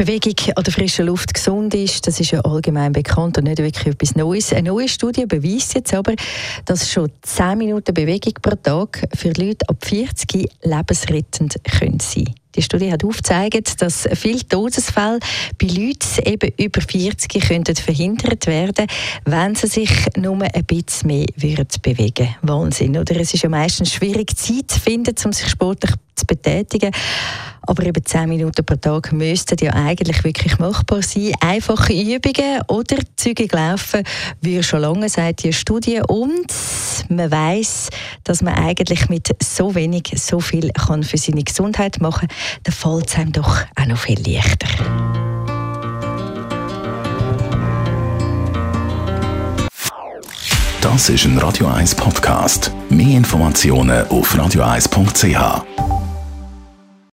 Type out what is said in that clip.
Bewegung an der frischen Luft gesund ist, das ist ja allgemein bekannt und nicht wirklich etwas Neues. Eine neue Studie beweist jetzt aber, dass schon 10 Minuten Bewegung pro Tag für Leute ab 40 lebensrettend können sein können. Die Studie hat aufgezeigt, dass viele Todesfälle bei Leuten eben über 40 könnten verhindert werden, wenn sie sich nur ein bisschen mehr würden bewegen. Wahnsinn, oder? Es ist ja meistens schwierig, Zeit zu finden, um sich sportlich zu betätigen. Aber eben 10 Minuten pro Tag müssten ja eigentlich wirklich machbar sein. Einfache Übungen oder zügig laufen, wie schon lange sagt die Studie. Und man weiß, dass man eigentlich mit so wenig so viel kann für seine Gesundheit machen kann. Dann fällt es einem doch auch noch viel leichter. Das ist ein Radio 1 Podcast. Mehr Informationen auf radio1.ch.